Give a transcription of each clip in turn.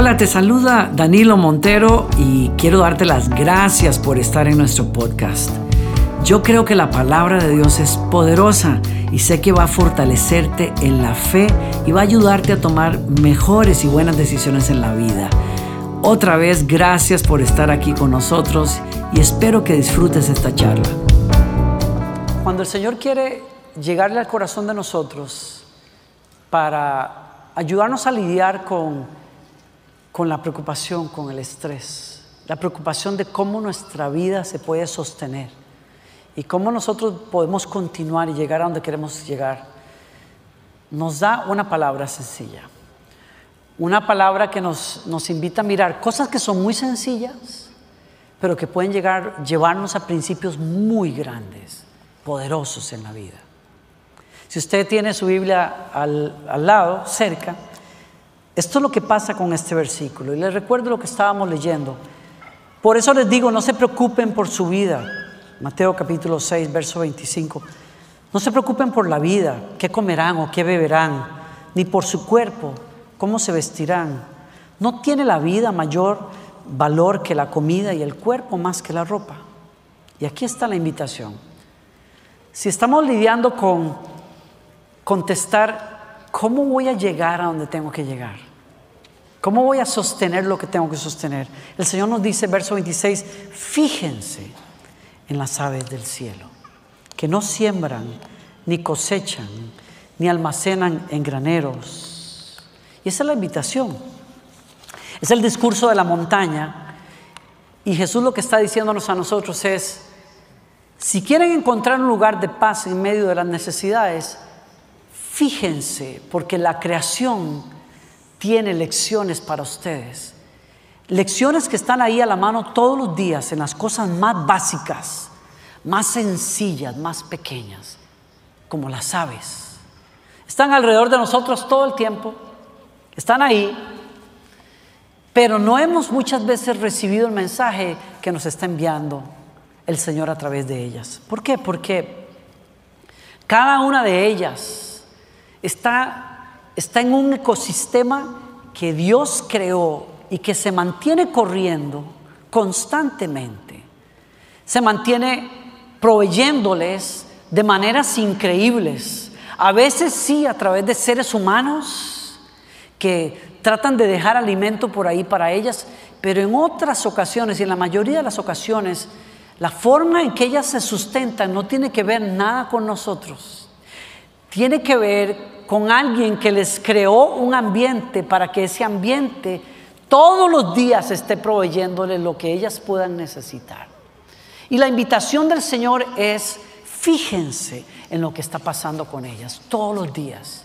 Hola, te saluda Danilo Montero y quiero darte las gracias por estar en nuestro podcast. Yo creo que la palabra de Dios es poderosa y sé que va a fortalecerte en la fe y va a ayudarte a tomar mejores y buenas decisiones en la vida. Otra vez, gracias por estar aquí con nosotros y espero que disfrutes esta charla. Cuando el Señor quiere llegarle al corazón de nosotros para ayudarnos a lidiar con, con la preocupación, con el estrés, la preocupación de cómo nuestra vida se puede sostener y cómo nosotros podemos continuar y llegar a donde queremos llegar, nos da una palabra sencilla. Una palabra que nos, nos invita a mirar cosas que son muy sencillas, pero que pueden llegar, llevarnos a principios muy grandes, poderosos en la vida. Si usted tiene su Biblia al, al lado, cerca, esto es lo que pasa con este versículo. Y les recuerdo lo que estábamos leyendo. Por eso les digo, no se preocupen por su vida. Mateo capítulo 6, verso 25. No se preocupen por la vida, qué comerán o qué beberán, ni por su cuerpo, cómo se vestirán. ¿No tiene la vida mayor valor que la comida y el cuerpo más que la ropa? Y aquí está la invitación. Si estamos lidiando con contestar, ¿cómo voy a llegar a donde tengo que llegar? ¿Cómo voy a sostener lo que tengo que sostener? El Señor nos dice, verso 26, fíjense en las aves del cielo, que no siembran, ni cosechan, ni almacenan en graneros. Y esa es la invitación. Es el discurso de la montaña. Y Jesús lo que está diciéndonos a nosotros es, si quieren encontrar un lugar de paz en medio de las necesidades, fíjense, porque la creación tiene lecciones para ustedes. Lecciones que están ahí a la mano todos los días en las cosas más básicas, más sencillas, más pequeñas, como las aves. Están alrededor de nosotros todo el tiempo, están ahí, pero no hemos muchas veces recibido el mensaje que nos está enviando el Señor a través de ellas. ¿Por qué? Porque cada una de ellas está, está en un ecosistema que Dios creó y que se mantiene corriendo constantemente. Se mantiene proveyéndoles de maneras increíbles. A veces sí, a través de seres humanos que tratan de dejar alimento por ahí para ellas, pero en otras ocasiones y en la mayoría de las ocasiones, la forma en que ellas se sustentan no tiene que ver nada con nosotros. Tiene que ver con alguien que les creó un ambiente para que ese ambiente todos los días esté proveyéndole lo que ellas puedan necesitar. Y la invitación del Señor es, fíjense en lo que está pasando con ellas todos los días.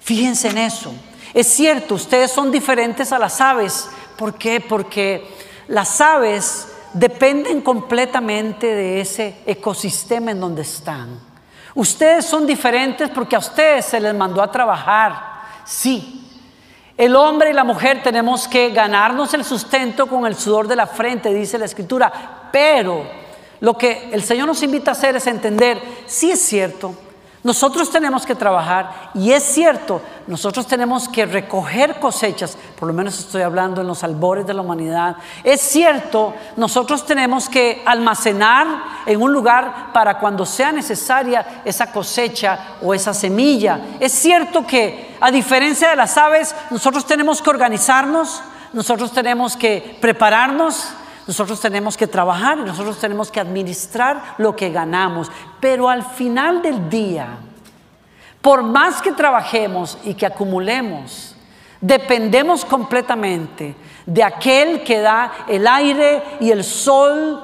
Fíjense en eso. Es cierto, ustedes son diferentes a las aves. ¿Por qué? Porque las aves dependen completamente de ese ecosistema en donde están. Ustedes son diferentes porque a ustedes se les mandó a trabajar. Sí, el hombre y la mujer tenemos que ganarnos el sustento con el sudor de la frente, dice la escritura, pero lo que el Señor nos invita a hacer es entender, si es cierto, nosotros tenemos que trabajar y es cierto, nosotros tenemos que recoger cosechas, por lo menos estoy hablando en los albores de la humanidad. Es cierto, nosotros tenemos que almacenar en un lugar para cuando sea necesaria esa cosecha o esa semilla. Es cierto que a diferencia de las aves, nosotros tenemos que organizarnos, nosotros tenemos que prepararnos, nosotros tenemos que trabajar nosotros tenemos que administrar lo que ganamos. Pero al final del día, por más que trabajemos y que acumulemos, dependemos completamente de aquel que da el aire y el sol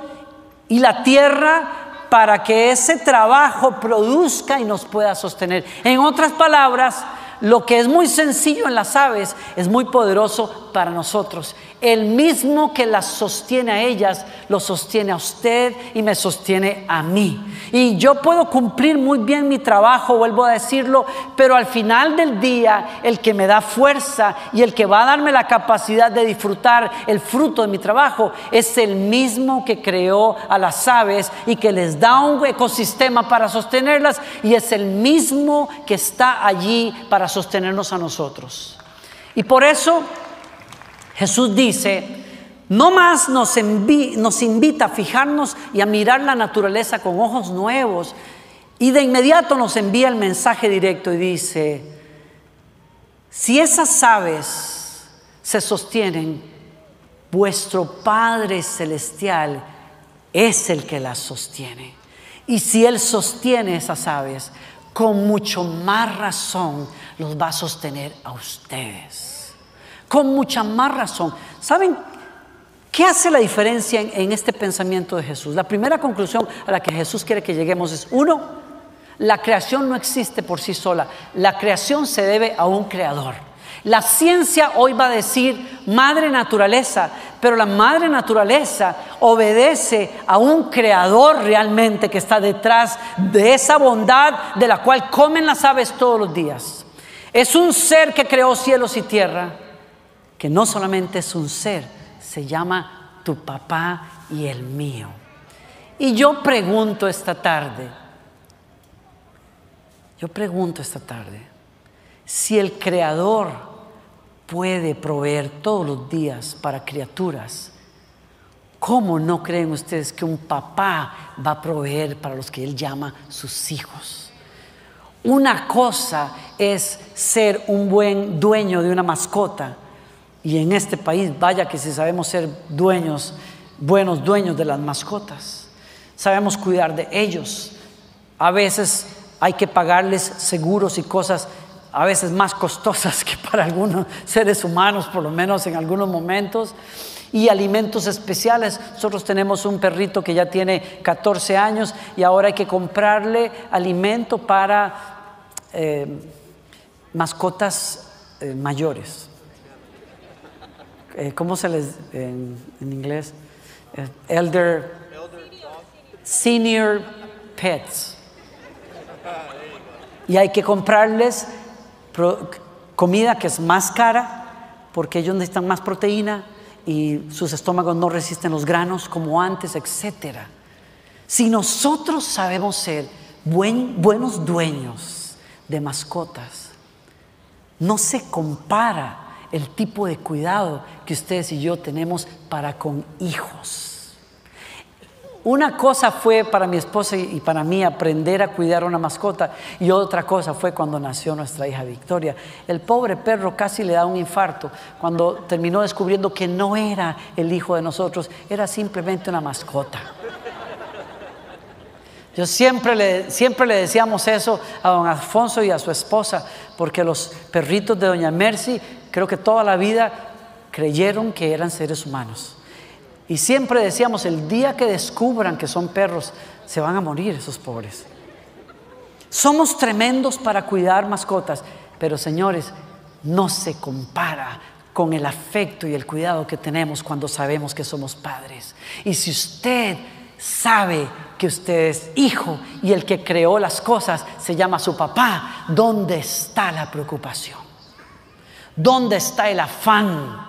y la tierra para que ese trabajo produzca y nos pueda sostener. En otras palabras, lo que es muy sencillo en las aves es muy poderoso para nosotros. El mismo que las sostiene a ellas, lo sostiene a usted y me sostiene a mí. Y yo puedo cumplir muy bien mi trabajo, vuelvo a decirlo, pero al final del día el que me da fuerza y el que va a darme la capacidad de disfrutar el fruto de mi trabajo es el mismo que creó a las aves y que les da un ecosistema para sostenerlas y es el mismo que está allí para sostenernos a nosotros. Y por eso Jesús dice, no más nos, invita a fijarnos y a mirar la naturaleza con ojos nuevos. Y de inmediato nos envía el mensaje directo y dice, si esas aves se sostienen, vuestro Padre Celestial es el que las sostiene. Y si Él sostiene esas aves, con mucho más razón los va a sostener a ustedes. Con mucha más razón. ¿Saben ¿Qué hace la diferencia en, este pensamiento de Jesús? La primera conclusión a la que Jesús quiere que lleguemos es, uno, la creación no existe por sí sola, la creación se debe a un creador. La ciencia hoy va a decir madre naturaleza, pero la madre naturaleza obedece a un creador realmente que está detrás de esa bondad de la cual comen las aves todos los días. Es un ser que creó cielos y tierra, que no solamente es un ser, se llama tu papá y el mío. Y yo pregunto esta tarde, yo pregunto esta tarde, si el Creador puede proveer todos los días para criaturas, ¿cómo no creen ustedes que un papá va a proveer para los que Él llama sus hijos? Una cosa es ser un buen dueño de una mascota y en este país, vaya que si sabemos ser dueños, buenos dueños de las mascotas, sabemos cuidar de ellos. A veces hay que pagarles seguros y cosas a veces más costosas que para algunos seres humanos, por lo menos en algunos momentos. Y alimentos especiales. Nosotros tenemos un perrito que ya tiene 14 años y ahora hay que comprarle alimento para eh, mascotas eh, mayores. Eh, ¿cómo se les en, inglés? Eh, elder, senior pets. Y hay que comprarles comida que es más cara porque ellos necesitan más proteína y sus estómagos no resisten los granos como antes, etc. Si nosotros sabemos ser buenos dueños de mascotas, no se compara el tipo de cuidado que ustedes y yo tenemos para con hijos. Una cosa fue para mi esposa y para mí aprender a cuidar una mascota y otra cosa fue cuando nació nuestra hija Victoria. El pobre perro casi le da un infarto cuando terminó descubriendo que no era el hijo de nosotros, era simplemente una mascota. Yo siempre le, siempre le decíamos eso a don Alfonso y a su esposa, porque los perritos de doña Mercy creo que toda la vida creyeron que eran seres humanos. Y siempre decíamos, el día que descubran que son perros, se van a morir esos pobres. Somos tremendos para cuidar mascotas, pero señores, no se compara con el afecto y el cuidado que tenemos cuando sabemos que somos padres. Y si usted sabe que usted es hijo y el que creó las cosas se llama su papá, ¿dónde está la preocupación? ¿Dónde está el afán?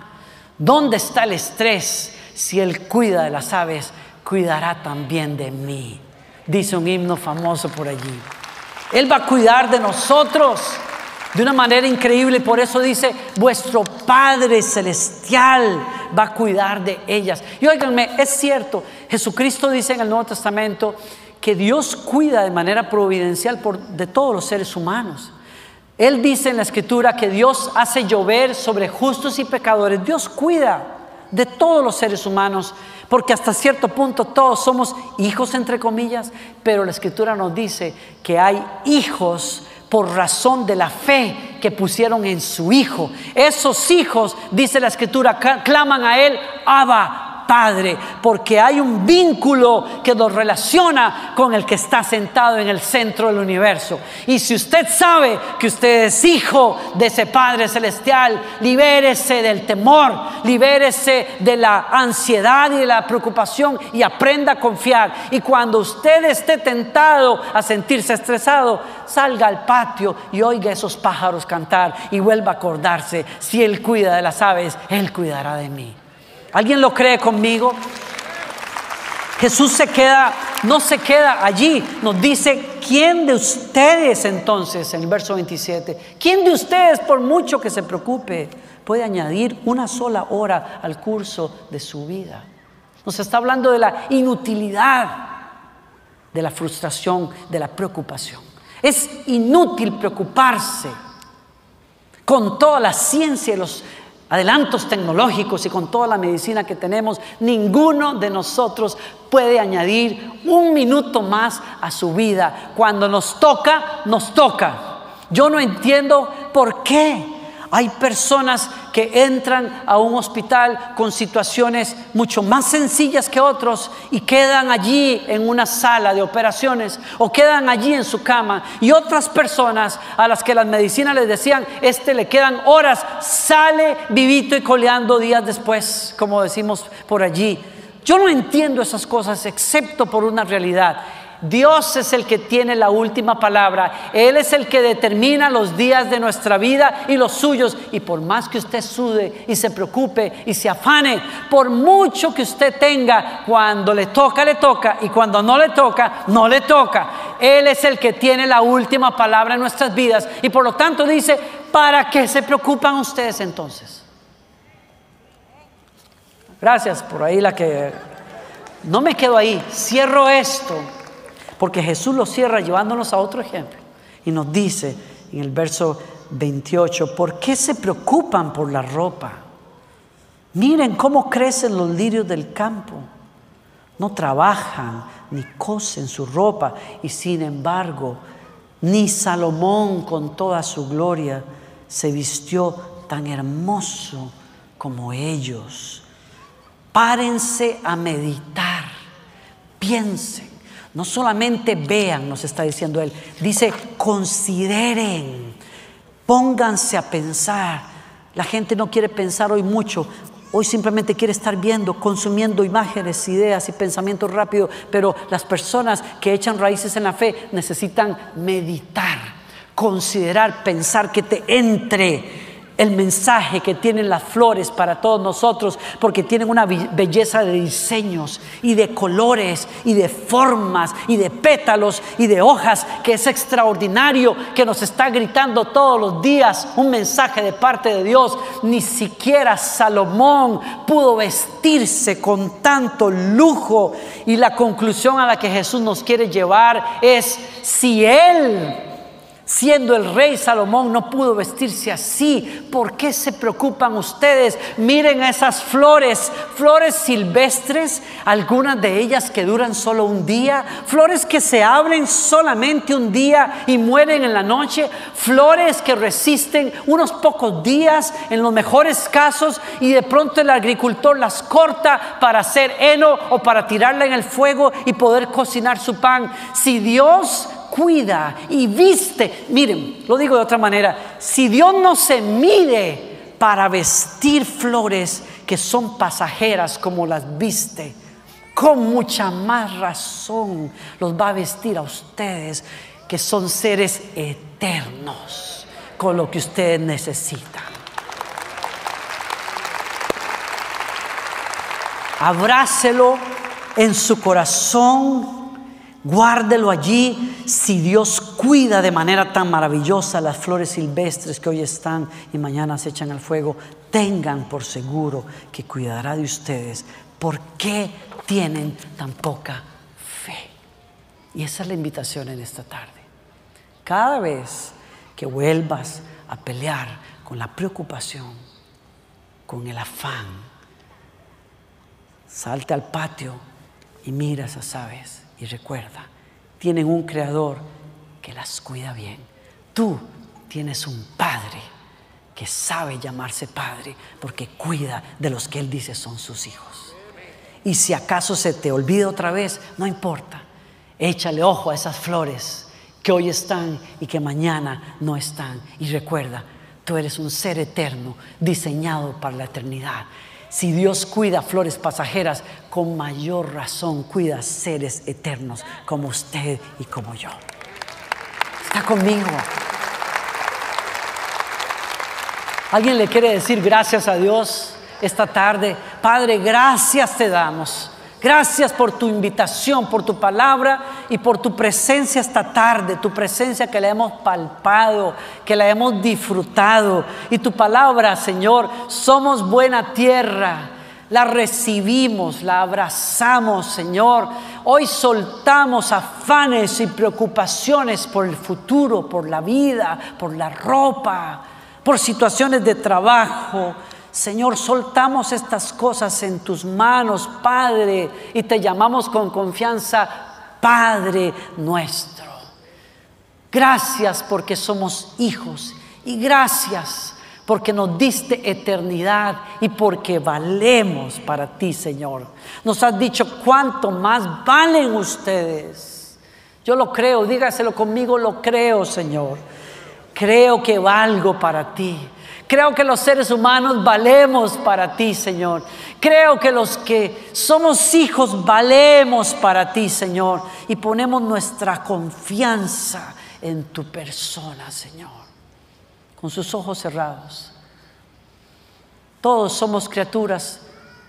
¿Dónde está el estrés? Si Él cuida de las aves, cuidará también de mí. Dice un himno famoso por allí. Él va a cuidar de nosotros de una manera increíble. Por eso dice, vuestro Padre Celestial va a cuidar de ellas. Y óiganme, es cierto, Jesucristo dice en el Nuevo Testamento que Dios cuida de manera providencial por, de todos los seres humanos. Él dice en la escritura que Dios hace llover sobre justos y pecadores. Dios cuida de todos los seres humanos, porque hasta cierto punto todos somos hijos entre comillas, pero la escritura nos dice que hay hijos por razón de la fe que pusieron en su hijo. Esos hijos, dice la escritura, claman a él, Abba, Padre, porque hay un vínculo que nos relaciona con el que está sentado en el centro del universo. Y si usted sabe que usted es hijo de ese Padre Celestial, libérese del temor, libérese de la ansiedad y de la preocupación y aprenda a confiar. Y cuando usted esté tentado a sentirse estresado, salga al patio y oiga esos pájaros cantar y vuelva a acordarse, si Él cuida de las aves, Él cuidará de mí. ¿Alguien lo cree conmigo? Jesús se queda, no se queda allí, nos dice, ¿quién de ustedes entonces, en el verso 27, quién de ustedes, por mucho que se preocupe, puede añadir una sola hora al curso de su vida? Nos está hablando de la inutilidad, de la frustración, de la preocupación. Es inútil preocuparse con toda la ciencia y los adelantos tecnológicos y con toda la medicina que tenemos, ninguno de nosotros puede añadir un minuto más a su vida. Cuando nos toca, nos toca. Yo no entiendo por qué hay personas que entran a un hospital con situaciones mucho más sencillas que otros y quedan allí en una sala de operaciones o quedan allí en su cama. Y otras personas a las que las medicinas les decían, este le quedan horas, sale vivito y coleando días después, como decimos por allí. Yo no entiendo esas cosas excepto por una realidad. Dios es el que tiene la última palabra. Él es el que determina los días de nuestra vida y los suyos. Y por más que usted sude y se preocupe y se afane, por mucho que usted tenga, cuando le toca, le toca. Y cuando no le toca, no le toca. Él es el que tiene la última palabra en nuestras vidas. Y por lo tanto dice, ¿para qué se preocupan ustedes entonces? Gracias por ahí la que... No me quedo ahí, cierro esto. Porque Jesús lo cierra llevándonos a otro ejemplo. Y nos dice en el verso 28, ¿por qué se preocupan por la ropa? Miren cómo crecen los lirios del campo. No trabajan ni cosen su ropa y sin embargo, ni Salomón con toda su gloria se vistió tan hermoso como ellos. Párense a meditar, piensen no solamente vean, nos está diciendo él, dice, consideren, pónganse a pensar. La gente no quiere pensar hoy mucho, hoy simplemente quiere estar viendo, consumiendo imágenes, ideas y pensamientos rápidos, pero las personas que echan raíces en la fe necesitan meditar, considerar, pensar que te entre el mensaje que tienen las flores para todos nosotros, porque tienen una belleza de diseños y de colores y de formas y de pétalos y de hojas que es extraordinario, que nos está gritando todos los días un mensaje de parte de Dios. Ni siquiera Salomón pudo vestirse con tanto lujo y la conclusión a la que Jesús nos quiere llevar es si Él Siendo el rey Salomón no pudo vestirse así. ¿Por qué se preocupan ustedes? Miren esas flores, flores silvestres, algunas de ellas que duran solo un día, flores que se abren solamente un día y mueren en la noche, flores que resisten unos pocos días en los mejores casos y de pronto el agricultor las corta para hacer heno o para tirarla en el fuego y poder cocinar su pan. Si Dios cuida y viste. Miren, lo digo de otra manera, si Dios no se mide para vestir flores que son pasajeras como las viste, con mucha más razón los va a vestir a ustedes que son seres eternos con lo que ustedes necesitan. Abrácelo en su corazón Guárdelo allí si Dios cuida de manera tan maravillosa las flores silvestres que hoy están y mañana se echan al fuego. Tengan por seguro que cuidará de ustedes. ¿Por qué tienen tan poca fe? Y esa es la invitación en esta tarde. Cada vez que vuelvas a pelear con la preocupación, con el afán, salte al patio y mira esas aves y recuerda, tienen un creador que las cuida bien. Tú tienes un padre que sabe llamarse padre porque cuida de los que él dice son sus hijos. Y si acaso se te olvida otra vez, no importa. Échale ojo a esas flores que hoy están y que mañana no están. Y recuerda, tú eres un ser eterno diseñado para la eternidad. Si Dios cuida flores pasajeras, con mayor razón cuida seres eternos como usted y como yo. Está conmigo. ¿Alguien le quiere decir gracias a Dios esta tarde? Padre, gracias te damos. Gracias por tu invitación, por tu palabra y por tu presencia esta tarde, tu presencia que la hemos palpado, que la hemos disfrutado. Y tu palabra, Señor, somos buena tierra la recibimos, la abrazamos, Señor. Hoy soltamos afanes y preocupaciones por el futuro, por la vida, por la ropa, por situaciones de trabajo. Señor, soltamos estas cosas en tus manos, Padre, y te llamamos con confianza, Padre nuestro. Gracias porque somos hijos y gracias porque nos diste eternidad y porque valemos para ti, Señor. Nos has dicho cuánto más valen ustedes. Yo lo creo, dígaselo conmigo, lo creo, Señor. Creo que valgo para ti. Creo que los seres humanos valemos para ti, Señor. Creo que los que somos hijos valemos para ti, Señor. Y ponemos nuestra confianza en tu persona, Señor con sus ojos cerrados. Todos somos criaturas,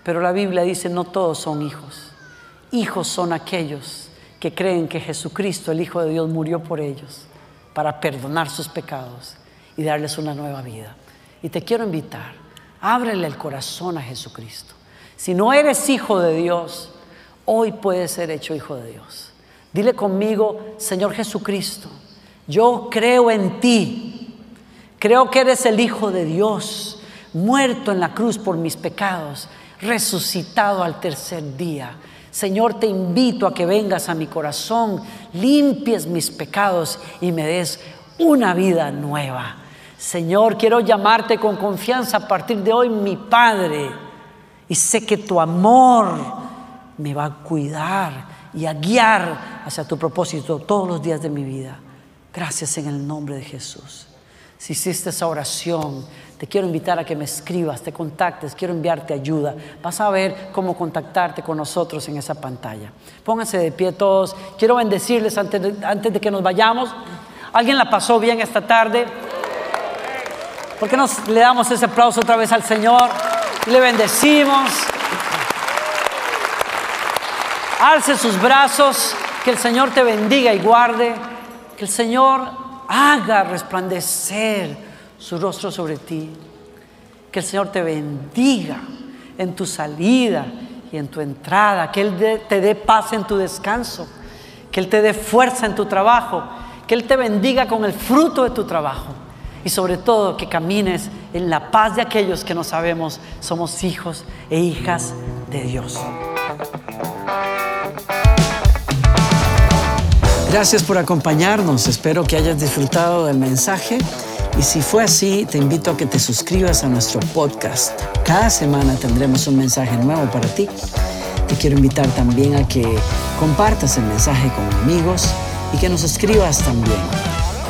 pero la Biblia dice no todos son hijos. Hijos son aquellos que creen que Jesucristo, el Hijo de Dios, murió por ellos para perdonar sus pecados y darles una nueva vida. Y te quiero invitar, ábrele el corazón a Jesucristo. Si no eres hijo de Dios, hoy puedes ser hecho hijo de Dios. Dile conmigo, Señor Jesucristo, yo creo en ti Creo que eres el Hijo de Dios, muerto en la cruz por mis pecados, resucitado al tercer día. Señor, te invito a que vengas a mi corazón, limpies mis pecados y me des una vida nueva. Señor, quiero llamarte con confianza a partir de hoy mi Padre. Y sé que tu amor me va a cuidar y a guiar hacia tu propósito todos los días de mi vida. Gracias en el nombre de Jesús. Si hiciste esa oración, te quiero invitar a que me escribas, te contactes, quiero enviarte ayuda. Vas a ver cómo contactarte con nosotros en esa pantalla. Pónganse de pie todos. Quiero bendecirles antes de, antes de que nos vayamos. ¿Alguien la pasó bien esta tarde? ¿Por qué nos le damos ese aplauso otra vez al Señor? Y le bendecimos. Alce sus brazos, que el Señor te bendiga y guarde. Que el Señor haga resplandecer su rostro sobre ti. Que el Señor te bendiga en tu salida y en tu entrada. Que Él te dé paz en tu descanso. Que Él te dé fuerza en tu trabajo. Que Él te bendiga con el fruto de tu trabajo. Y sobre todo que camines en la paz de aquellos que no sabemos somos hijos e hijas de Dios. Gracias por acompañarnos, espero que hayas disfrutado del mensaje y si fue así, te invito a que te suscribas a nuestro podcast. Cada semana tendremos un mensaje nuevo para ti. Te quiero invitar también a que compartas el mensaje con amigos y que nos escribas también.